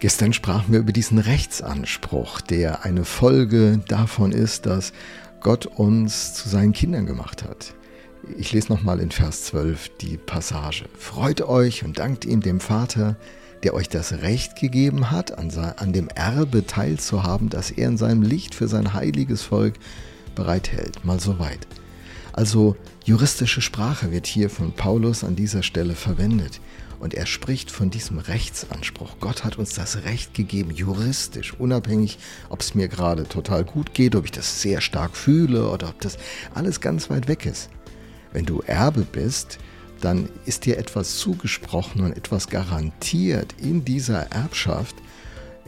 Gestern sprachen wir über diesen Rechtsanspruch, der eine Folge davon ist, dass Gott uns zu seinen Kindern gemacht hat. Ich lese nochmal in Vers 12 die Passage. Freut euch und dankt ihm dem Vater, der euch das Recht gegeben hat, an, dem Erbe teilzuhaben, das er in seinem Licht für sein heiliges Volk bereithält. Mal so weit. Also juristische Sprache wird hier von Paulus an dieser Stelle verwendet. Und er spricht von diesem Rechtsanspruch. Gott hat uns das Recht gegeben, juristisch, unabhängig, ob es mir gerade total gut geht, ob ich das sehr stark fühle oder ob das alles ganz weit weg ist. Wenn du Erbe bist, dann ist dir etwas zugesprochen und etwas garantiert in dieser Erbschaft,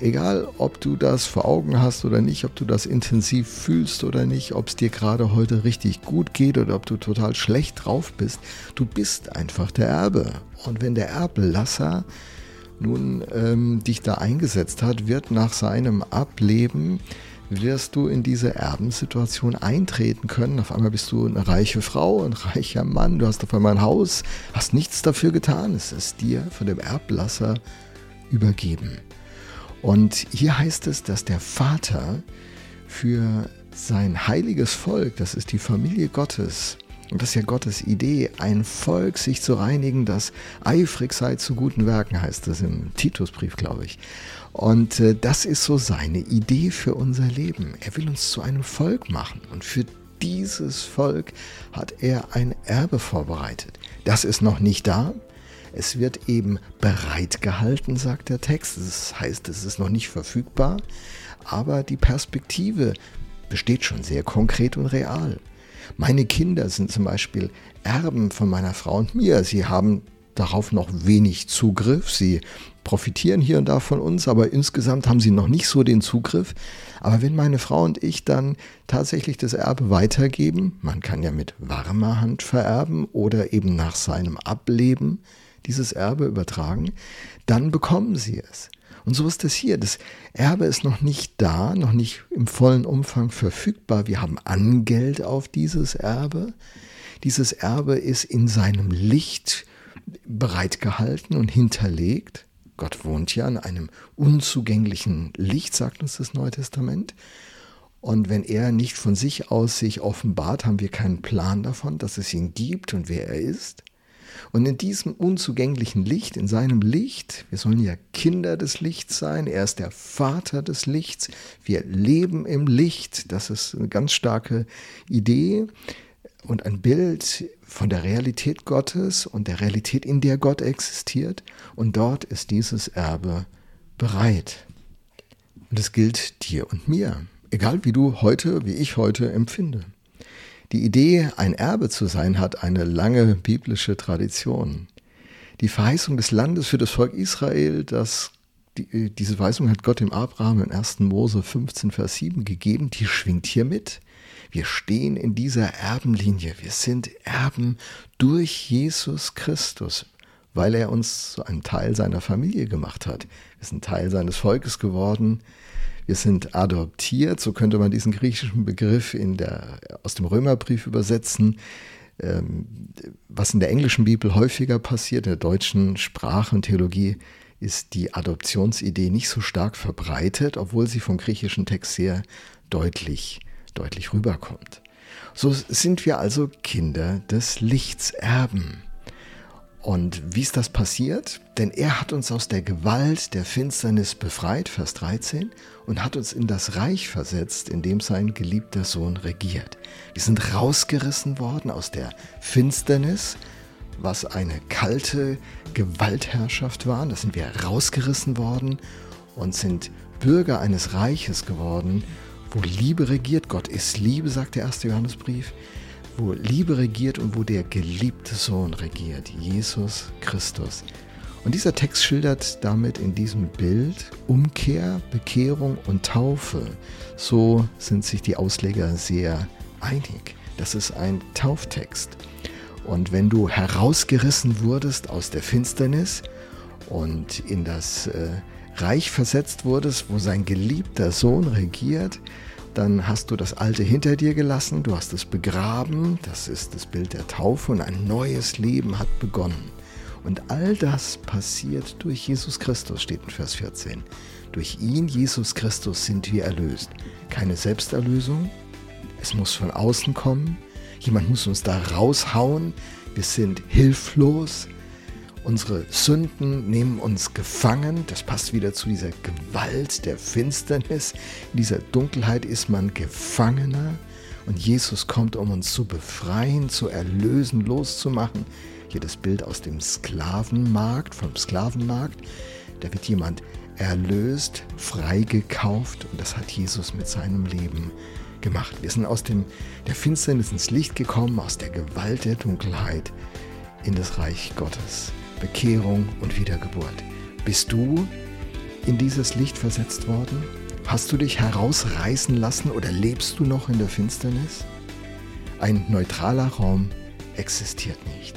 Egal, ob du das vor Augen hast oder nicht, ob du das intensiv fühlst oder nicht, ob es dir gerade heute richtig gut geht oder ob du total schlecht drauf bist, du bist einfach der Erbe. Und wenn der Erblasser nun ähm, dich da eingesetzt hat, wird nach seinem Ableben wirst du in diese Erbensituation eintreten können. Auf einmal bist du eine reiche Frau, ein reicher Mann, du hast auf einmal ein Haus, hast nichts dafür getan, es ist dir von dem Erblasser übergeben. Und hier heißt es, dass der Vater für sein heiliges Volk, das ist die Familie Gottes, und das ist ja Gottes Idee, ein Volk sich zu reinigen, das eifrig sei zu guten Werken, heißt es im Titusbrief, glaube ich. Und äh, das ist so seine Idee für unser Leben. Er will uns zu einem Volk machen. Und für dieses Volk hat er ein Erbe vorbereitet. Das ist noch nicht da, es wird eben bereitgehalten, sagt der Text. Das heißt, es ist noch nicht verfügbar, aber die Perspektive besteht schon sehr konkret und real. Meine Kinder sind zum Beispiel Erben von meiner Frau und mir. Sie haben darauf noch wenig Zugriff. Sie profitieren hier und da von uns, aber insgesamt haben sie noch nicht so den Zugriff. Aber wenn meine Frau und ich dann tatsächlich das Erbe weitergeben, man kann ja mit warmer Hand vererben oder eben nach seinem Ableben, dieses Erbe übertragen, dann bekommen sie es. Und so ist es hier. Das Erbe ist noch nicht da, noch nicht im vollen Umfang verfügbar. Wir haben Angeld auf dieses Erbe. Dieses Erbe ist in seinem Licht bereitgehalten und hinterlegt. Gott wohnt ja in einem unzugänglichen Licht, sagt uns das Neue Testament. Und wenn er nicht von sich aus sich offenbart, haben wir keinen Plan davon, dass es ihn gibt und wer er ist. Und in diesem unzugänglichen Licht, in seinem Licht, wir sollen ja Kinder des Lichts sein, er ist der Vater des Lichts, wir leben im Licht, das ist eine ganz starke Idee und ein Bild von der Realität Gottes und der Realität, in der Gott existiert. Und dort ist dieses Erbe bereit. Und es gilt dir und mir, egal wie du heute, wie ich heute empfinde. Die Idee, ein Erbe zu sein, hat eine lange biblische Tradition. Die Verheißung des Landes für das Volk Israel, das die, diese Weisung hat Gott dem Abraham in 1. Mose 15, Vers 7 gegeben, die schwingt hier mit. Wir stehen in dieser Erbenlinie. Wir sind Erben durch Jesus Christus, weil er uns zu einem Teil seiner Familie gemacht hat. Wir sind Teil seines Volkes geworden wir sind adoptiert, so könnte man diesen griechischen Begriff in der, aus dem Römerbrief übersetzen. Ähm, was in der englischen Bibel häufiger passiert, in der deutschen Sprache und Theologie, ist die Adoptionsidee nicht so stark verbreitet, obwohl sie vom griechischen Text sehr deutlich, deutlich rüberkommt. So sind wir also Kinder des Lichts, Erben. Und wie ist das passiert? Denn er hat uns aus der Gewalt der Finsternis befreit, Vers 13, und hat uns in das Reich versetzt, in dem sein geliebter Sohn regiert. Wir sind rausgerissen worden aus der Finsternis, was eine kalte Gewaltherrschaft war. Da sind wir rausgerissen worden und sind Bürger eines Reiches geworden, wo Liebe regiert. Gott ist Liebe, sagt der erste Johannesbrief wo Liebe regiert und wo der geliebte Sohn regiert, Jesus Christus. Und dieser Text schildert damit in diesem Bild Umkehr, Bekehrung und Taufe. So sind sich die Ausleger sehr einig. Das ist ein Tauftext. Und wenn du herausgerissen wurdest aus der Finsternis und in das äh, Reich versetzt wurdest, wo sein geliebter Sohn regiert, dann hast du das Alte hinter dir gelassen, du hast es begraben, das ist das Bild der Taufe und ein neues Leben hat begonnen. Und all das passiert durch Jesus Christus, steht in Vers 14. Durch ihn, Jesus Christus, sind wir erlöst. Keine Selbsterlösung, es muss von außen kommen, jemand muss uns da raushauen, wir sind hilflos, unsere Sünden nehmen uns gefangen, das passt wieder zu dieser Gewalt der Finsternis, in dieser Dunkelheit ist man Gefangener und Jesus kommt, um uns zu befreien, zu erlösen, loszumachen. Hier das Bild aus dem Sklavenmarkt, vom Sklavenmarkt, da wird jemand erlöst, freigekauft und das hat Jesus mit seinem Leben gemacht. Wir sind aus dem, der Finsternis ins Licht gekommen, aus der Gewalt der Dunkelheit in das Reich Gottes. Bekehrung und Wiedergeburt. Bist du in dieses Licht versetzt worden? Hast du dich herausreißen lassen oder lebst du noch in der Finsternis? Ein neutraler Raum existiert nicht.